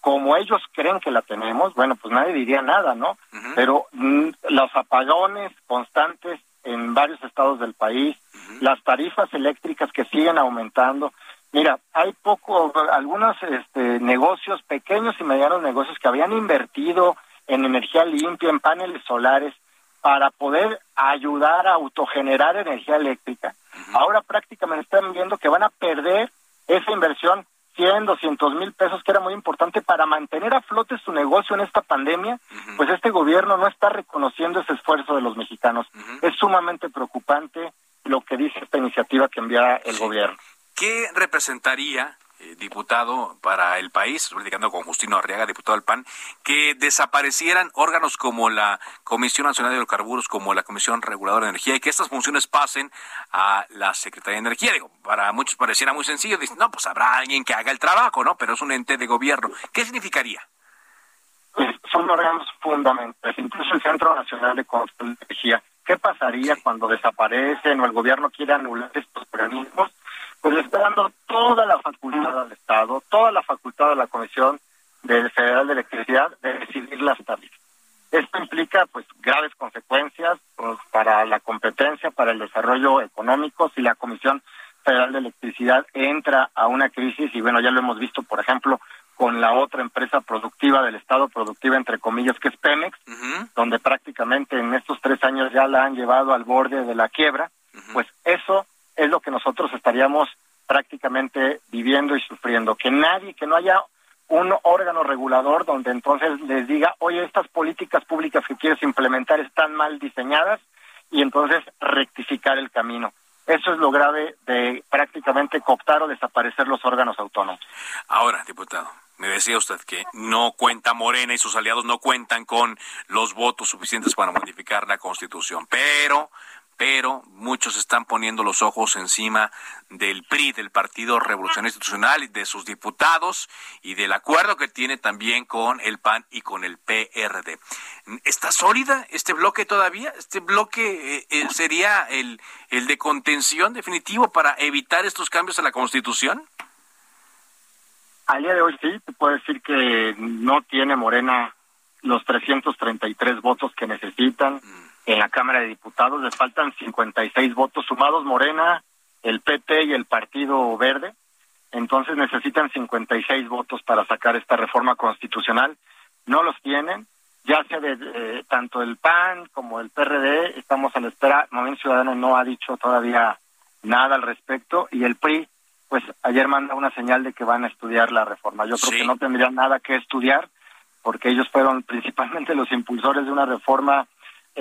como ellos creen que la tenemos, bueno, pues nadie diría nada, ¿no? Pero mm, los apagones constantes en varios estados del país, las tarifas eléctricas que siguen aumentando. Mira, hay poco, algunos este, negocios, pequeños y medianos negocios que habían invertido en energía limpia, en paneles solares, para poder ayudar a autogenerar energía eléctrica. Ahora prácticamente están viendo que van a perder esa inversión 100, 200 mil pesos, que era muy importante para mantener a flote su negocio en esta pandemia, pues este gobierno no está reconociendo ese esfuerzo de los mexicanos. Es sumamente preocupante lo que dice esta iniciativa que envía el gobierno. ¿Qué representaría eh, diputado para el país, platicando con Justino Arriaga, diputado del PAN, que desaparecieran órganos como la Comisión Nacional de Hidrocarburos, como la Comisión Reguladora de Energía, y que estas funciones pasen a la Secretaría de Energía. Digo, para muchos pareciera muy sencillo, dicen, no, pues habrá alguien que haga el trabajo, ¿no? Pero es un ente de gobierno. ¿Qué significaría? Pues son órganos fundamentales, incluso el Centro Nacional de Control de Energía. ¿Qué pasaría cuando desaparecen o el gobierno quiere anular estos organismos? Pues le está dando toda la facultad al Estado, toda la facultad a la Comisión Federal de Electricidad de decidir las tarifas. Esto implica pues graves consecuencias pues, para la competencia, para el desarrollo económico, si la Comisión Federal de Electricidad entra a una crisis, y bueno, ya lo hemos visto, por ejemplo, con la otra empresa productiva del Estado, productiva entre comillas, que es Pemex, donde prácticamente en estos tres años ya la han llevado al borde de la quiebra, pues eso es lo que nosotros estaríamos prácticamente viviendo y sufriendo. Que nadie, que no haya un órgano regulador donde entonces les diga, oye, estas políticas públicas que quieres implementar están mal diseñadas y entonces rectificar el camino. Eso es lo grave de prácticamente cooptar o desaparecer los órganos autónomos. Ahora, diputado, me decía usted que no cuenta Morena y sus aliados no cuentan con los votos suficientes para modificar la Constitución, pero pero muchos están poniendo los ojos encima del PRI, del Partido Revolución Institucional, y de sus diputados y del acuerdo que tiene también con el PAN y con el PRD. ¿Está sólida este bloque todavía? ¿Este bloque eh, eh, sería el, el de contención definitivo para evitar estos cambios en la Constitución? Al día de hoy sí, te puedo decir que no tiene Morena los 333 votos que necesitan. Mm en la Cámara de Diputados. Les faltan 56 votos sumados Morena, el PT y el Partido Verde. Entonces necesitan 56 votos para sacar esta reforma constitucional. No los tienen. ya sea de, tanto el PAN como el PRD, estamos a la espera. Movimiento Ciudadano no ha dicho todavía nada al respecto y el PRI, pues ayer manda una señal de que van a estudiar la reforma. Yo creo que no tendrían nada que estudiar porque ellos fueron principalmente los impulsores de una reforma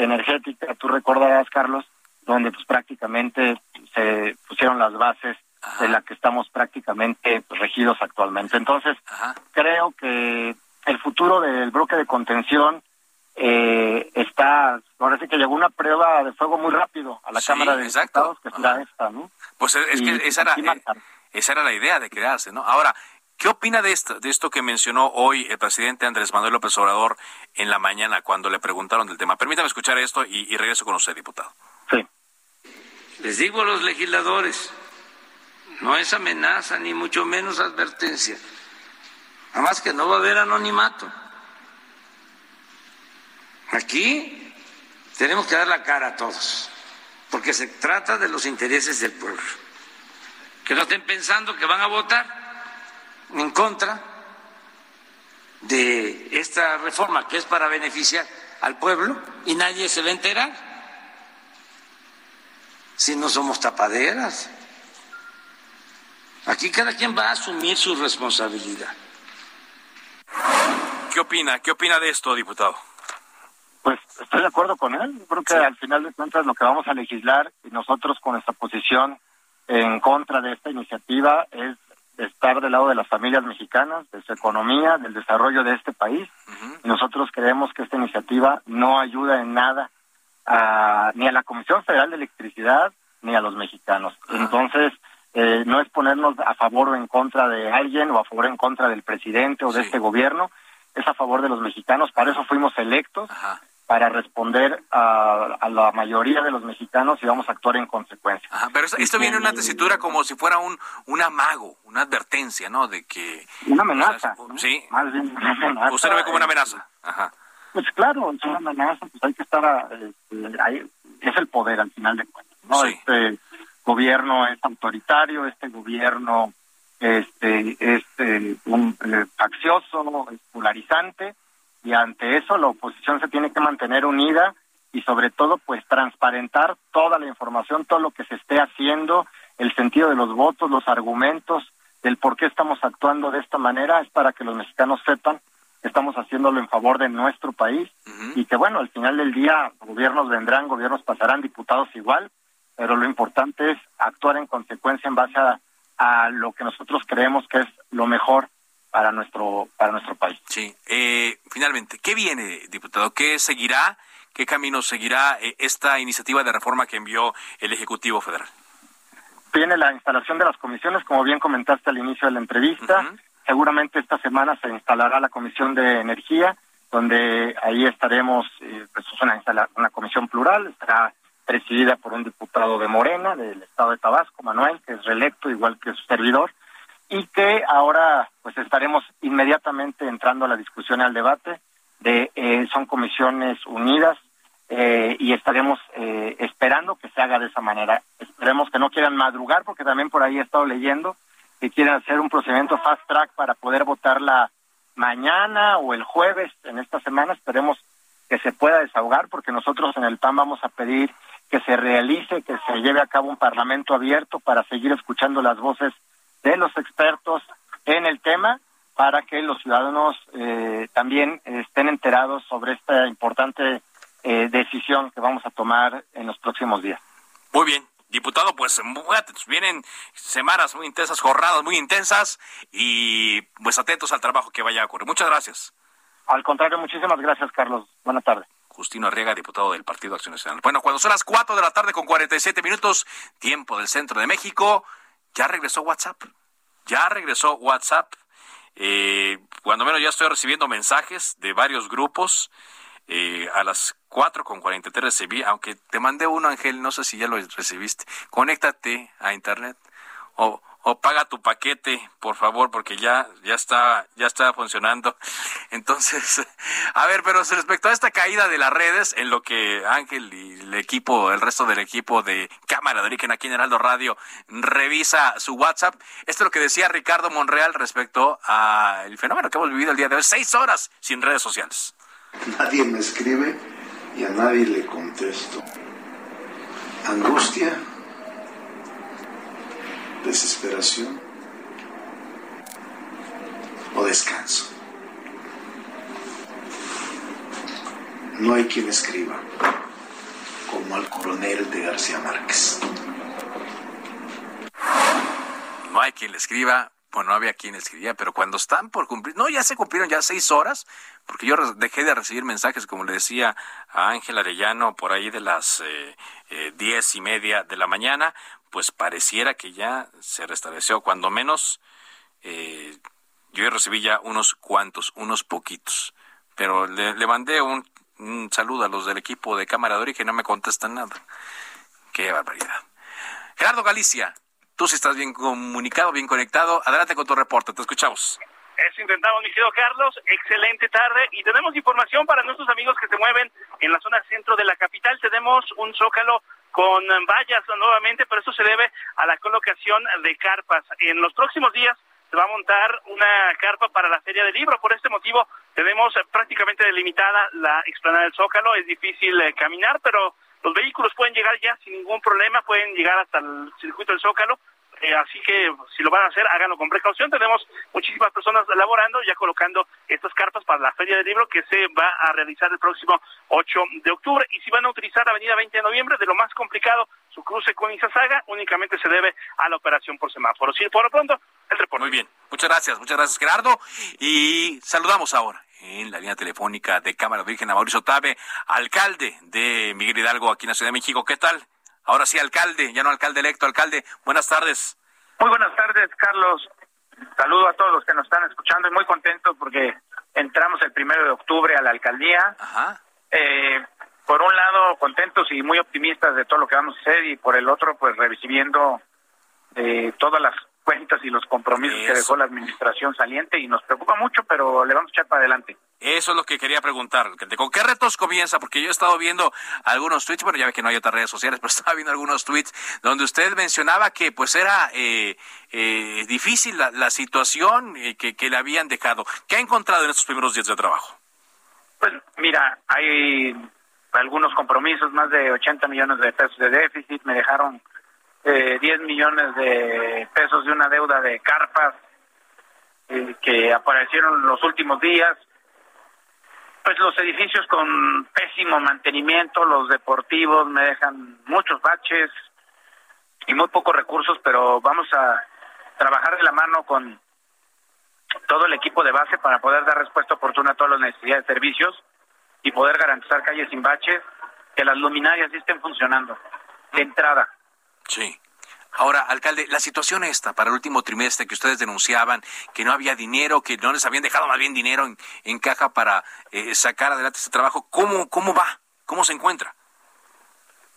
energética. Tú recordarás, Carlos, donde pues prácticamente se pusieron las bases de la que estamos prácticamente regidos actualmente. Entonces, creo que el futuro del bloque de contención eh, está, parece que llegó una prueba de fuego muy rápido a la Cámara de Diputados, que será esta, ¿no? Pues es que esa era, eh, esa era la idea de crearse, ¿no? Ahora, ¿qué opina de esto, de esto que mencionó hoy el presidente Andrés Manuel López Obrador en la mañana cuando le preguntaron del tema? Permítame escuchar esto y, y regreso con usted, diputado. Sí. Les digo a los legisladores, no es amenaza ni mucho menos advertencia. Nada más que no va a haber anonimato. Aquí tenemos que dar la cara a todos, porque se trata de los intereses del pueblo. Que no estén pensando que van a votar en contra de esta reforma que es para beneficiar al pueblo y nadie se va a enterar si no somos tapaderas. Aquí cada quien va a asumir su responsabilidad. ¿Qué opina? ¿Qué opina de esto, diputado? Pues estoy de acuerdo con él. Creo que al final de cuentas lo que vamos a legislar y nosotros con nuestra posición en contra de esta iniciativa es estar del lado de las familias mexicanas, de su economía, del desarrollo de este país. y nosotros creemos que esta iniciativa no ayuda en nada ni a la Comisión Federal de Electricidad ni a los mexicanos. Entonces, eh, no es ponernos a favor o en contra de alguien o a favor o en contra del presidente o de este gobierno, es a favor de los mexicanos, para eso fuimos electos, para responder a, la mayoría de los mexicanos y vamos a actuar en consecuencia. pero esto, viene en una tesitura como si fuera un, un amago, una advertencia, ¿no? De que... Una amenaza. Sí. Más bien una amenaza. ¿Usted lo ve como una amenaza? Ajá. Pues claro, es una amenaza, pues hay que estar, este, ahí, es el poder al final de cuentas, ¿no? Este gobierno es autoritario, este gobierno este es eh, un eh, faccioso, es polarizante, y ante eso la oposición se tiene que mantener unida y sobre todo pues transparentar toda la información, todo lo que se esté haciendo, el sentido de los votos, los argumentos del por qué estamos actuando de esta manera, es para que los mexicanos sepan estamos haciéndolo en favor de nuestro país y que bueno, al final del día gobiernos vendrán, gobiernos pasarán, diputados igual, pero lo importante es actuar en consecuencia en base a, lo que nosotros creemos que es lo mejor para nuestro para nuestro país. Sí. Eh, finalmente, ¿qué viene, diputado? ¿Qué seguirá? ¿Qué camino seguirá eh, esta iniciativa de reforma que envió el Ejecutivo Federal? Viene la instalación de las comisiones, como bien comentaste al inicio de la entrevista. Seguramente esta semana se instalará la Comisión de Energía, donde ahí estaremos, eh, pues es una, una comisión plural, estará presidida por un diputado de Morena, del estado de Tabasco, Manuel, que es reelecto, igual que su servidor, y que ahora pues estaremos inmediatamente entrando a la discusión y al debate de eh, son comisiones unidas eh, y estaremos eh, esperando que se haga de esa manera. Esperemos que no quieran madrugar porque también por ahí he estado leyendo que quieren hacer un procedimiento fast track para poder votarla mañana o el jueves en esta semana. Esperemos que se pueda desahogar porque nosotros en el PAN vamos a pedir que se realice, que se lleve a cabo un parlamento abierto para seguir escuchando las voces de los expertos en el tema para que los ciudadanos eh, también estén enterados sobre esta importante eh, decisión que vamos a tomar en los próximos días. Muy bien, Diputado, pues vienen semanas muy intensas, jornadas muy intensas y pues atentos al trabajo que vaya a ocurrir. Muchas gracias. Al contrario, muchísimas gracias, Carlos. Buenas tardes. Justino Arriaga, diputado del Partido Acción Nacional. Bueno, cuando son las 4 de la tarde con 47 minutos, tiempo del centro de México, ya regresó WhatsApp. Ya regresó WhatsApp. Eh, cuando menos ya estoy recibiendo mensajes de varios grupos eh, a las 4 con 43 recibí, aunque te mandé uno, Ángel, no sé si ya lo recibiste. Conéctate a internet o, o paga tu paquete, por favor, porque ya, ya está, ya está funcionando. Entonces, a ver, pero respecto a esta caída de las redes, en lo que Ángel y el equipo, el resto del equipo de Cámara de Origen aquí en Heraldo Radio revisa su WhatsApp, esto es lo que decía Ricardo Monreal respecto al fenómeno que hemos vivido el día de hoy, seis horas sin redes sociales. Nadie me escribe y a nadie le contesto. Angustia, desesperación o descanso. No hay quien escriba como al coronel de García Márquez. No hay quien le escriba bueno, no había quien escribía, pero cuando están por cumplir, no, ya se cumplieron ya seis horas, porque yo dejé de recibir mensajes, como le decía a Ángel Arellano, por ahí de las eh, eh, diez y media de la mañana, pues pareciera que ya se restableció, cuando menos, eh, yo recibí ya unos cuantos, unos poquitos, pero le, mandé un, un, saludo a los del equipo de Cámara de Origen, no me contestan nada. Qué barbaridad. Gerardo Galicia, Tú si estás bien comunicado, bien conectado. Adelante con tu reporte, te escuchamos. Eso intentamos, mi querido Carlos. Excelente tarde. Y tenemos información para nuestros amigos que se mueven en la zona centro de la capital. Tenemos un zócalo con vallas nuevamente, pero eso se debe a la colocación de carpas. En los próximos días se va a montar una carpa para la Feria del Libro. Por este motivo tenemos prácticamente delimitada la explanada del Zócalo. Es difícil eh, caminar, pero los vehículos pueden llegar ya sin ningún problema, pueden llegar hasta el circuito del Zócalo. Eh, así que si lo van a hacer, háganlo con precaución. Tenemos muchísimas personas laborando, ya colocando estas carpas para la Feria del Libro que se va a realizar el próximo 8 de octubre. Y si van a utilizar la avenida 20 de noviembre, de lo más complicado, su cruce con Izazaga, únicamente se debe a la operación por semáforo. Sí, por lo pronto, el reporte. Muy bien, muchas gracias, muchas gracias Gerardo. Y saludamos ahora en la línea telefónica de Cámara Virgen a Mauricio Tabe, alcalde de Miguel Hidalgo aquí en la Ciudad de México. ¿Qué tal? Ahora sí, alcalde, ya no alcalde electo, alcalde. Buenas tardes. Muy buenas tardes, Carlos. Saludo a todos los que nos están escuchando y muy contentos porque entramos el primero de octubre a la alcaldía. Ajá. Eh, por un lado, contentos y muy optimistas de todo lo que vamos a hacer y por el otro, pues recibiendo eh, todas las cuentas y los compromisos que dejó la administración saliente y nos preocupa mucho, pero le vamos a echar para adelante. Eso es lo que quería preguntar. ¿Con qué retos comienza? Porque yo he estado viendo algunos tweets, bueno, ya ve que no hay otras redes sociales, pero estaba viendo algunos tweets donde usted mencionaba que pues era eh, eh, difícil la, situación eh, que, que le habían dejado. ¿Qué ha encontrado en estos primeros días de trabajo? Pues mira, hay algunos compromisos, más de 80 millones de pesos de déficit, me dejaron eh, 10 millones de pesos de una deuda de carpas eh, que aparecieron los últimos días. Pues los edificios con pésimo mantenimiento, los deportivos me dejan muchos baches y muy pocos recursos, pero vamos a trabajar de la mano con todo el equipo de base para poder dar respuesta oportuna a todas las necesidades de servicios y poder garantizar calles sin baches, que las luminarias estén funcionando de entrada. Sí. Ahora, alcalde, la situación esta para el último trimestre que ustedes denunciaban, que no había dinero, que no les habían dejado más bien dinero en, caja para eh, sacar adelante este trabajo, ¿cómo, ¿cómo va? ¿Cómo se encuentra?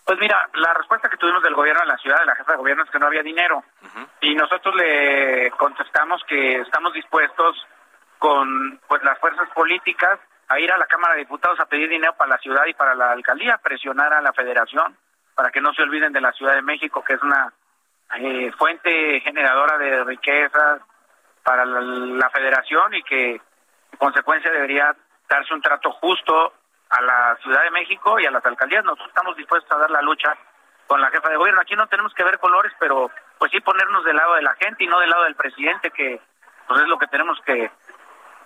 Pues mira, la respuesta que tuvimos del gobierno en la ciudad, de la jefa de gobierno, es que no había dinero. Y nosotros le contestamos que estamos dispuestos con pues las fuerzas políticas a ir a la Cámara de Diputados a pedir dinero para la ciudad y para la alcaldía, presionar a la federación para que no se olviden de la Ciudad de México, que es una eh, fuente generadora de riquezas para la, federación y que en consecuencia debería darse un trato justo a la Ciudad de México y a las alcaldías. Nosotros estamos dispuestos a dar la lucha con la jefa de gobierno. Aquí no tenemos que ver colores, pero pues sí ponernos del lado de la gente y no del lado del presidente, que pues es lo que tenemos que,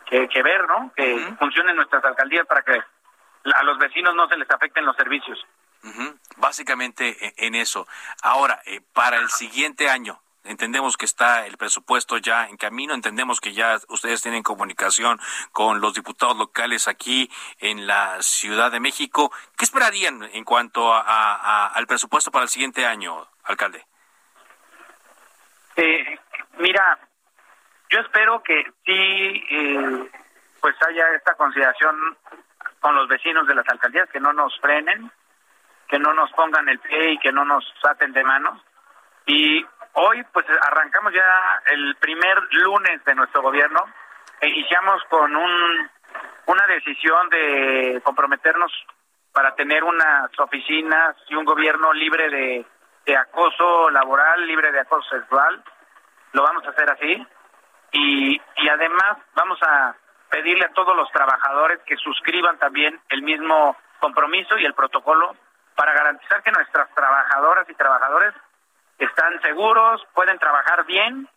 que, ver, ¿no? Que funcionen nuestras alcaldías para que a los vecinos no se les afecten los servicios. Básicamente e, en eso. Ahora, eh, para el siguiente año, entendemos que está el presupuesto ya en camino, entendemos que ya ustedes tienen comunicación con los diputados locales aquí en la Ciudad de México. ¿Qué esperarían en cuanto a, al presupuesto para el siguiente año, alcalde? Eh, mira, yo espero que sí, eh, pues haya esta consideración con los vecinos de las alcaldías, que no nos frenen, que no nos pongan el pie y que no nos aten de manos. Y hoy pues arrancamos ya el primer lunes de nuestro gobierno e iniciamos con un, una decisión de comprometernos para tener unas oficinas y un gobierno libre de, de acoso laboral, libre de acoso sexual. Lo vamos a hacer así. Y, y además vamos a pedirle a todos los trabajadores que suscriban también el mismo compromiso y el protocolo para garantizar que nuestras trabajadoras y trabajadores están seguros, pueden trabajar bien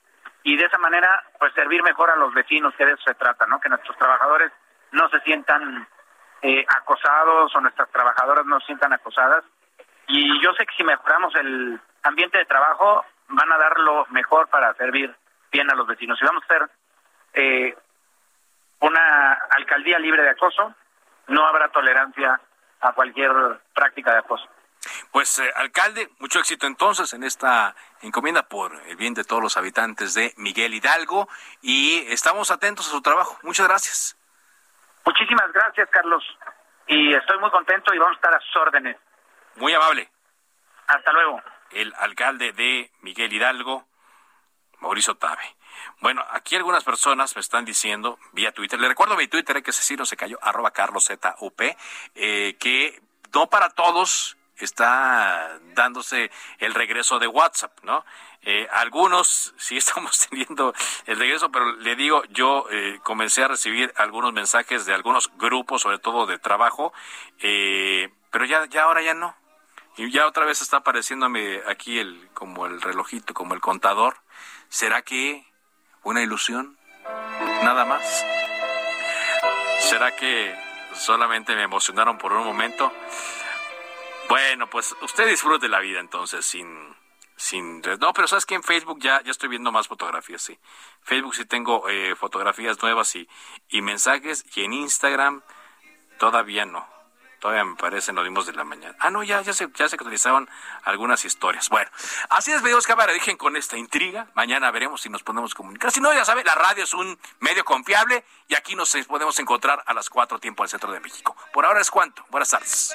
y de esa manera pues servir mejor a los vecinos, que de eso se trata, ¿no? Que nuestros trabajadores no se sientan eh, acosados o nuestras trabajadoras no se sientan acosadas. Y yo sé que si mejoramos el ambiente de trabajo, van a dar lo mejor para servir bien a los vecinos. Si vamos a hacer eh, una alcaldía libre de acoso, no habrá tolerancia a cualquier práctica de acoso. Pues, eh, alcalde, mucho éxito entonces en esta encomienda por el bien de todos los habitantes de Miguel Hidalgo y estamos atentos a su trabajo. Muchas gracias. Muchísimas gracias, Carlos. Y estoy muy contento y vamos a estar a sus órdenes. Muy amable. Hasta luego. El alcalde de Miguel Hidalgo, Mauricio Tabe. Bueno, aquí algunas personas me están diciendo vía Twitter, le recuerdo mi Twitter, que ese no se cayó, arroba carloszup, eh, que no para todos está dándose el regreso de WhatsApp, ¿no? Eh, algunos sí estamos teniendo el regreso, pero le digo, yo eh, comencé a recibir algunos mensajes de algunos grupos, sobre todo de trabajo, eh, pero ya, ya ahora ya no. Y ya otra vez está apareciéndome aquí el, como el relojito, como el contador. ¿Será que una ilusión? Nada más. ¿Será que solamente me emocionaron por un momento? Bueno, pues usted disfrute la vida entonces sin sin no pero sabes que en Facebook ya ya estoy viendo más fotografías sí Facebook sí tengo eh, fotografías nuevas y y mensajes y en Instagram todavía no Todavía me parecen los mismos de la mañana. Ah, no, ya, ya se, ya se actualizaron algunas historias. Bueno, así es, veos cámara, dejen con esta intriga. Mañana veremos si nos podemos comunicar. Si no, ya sabe, la radio es un medio confiable y aquí nos podemos encontrar a las cuatro tiempo al centro de México. Por ahora es cuanto. Buenas tardes.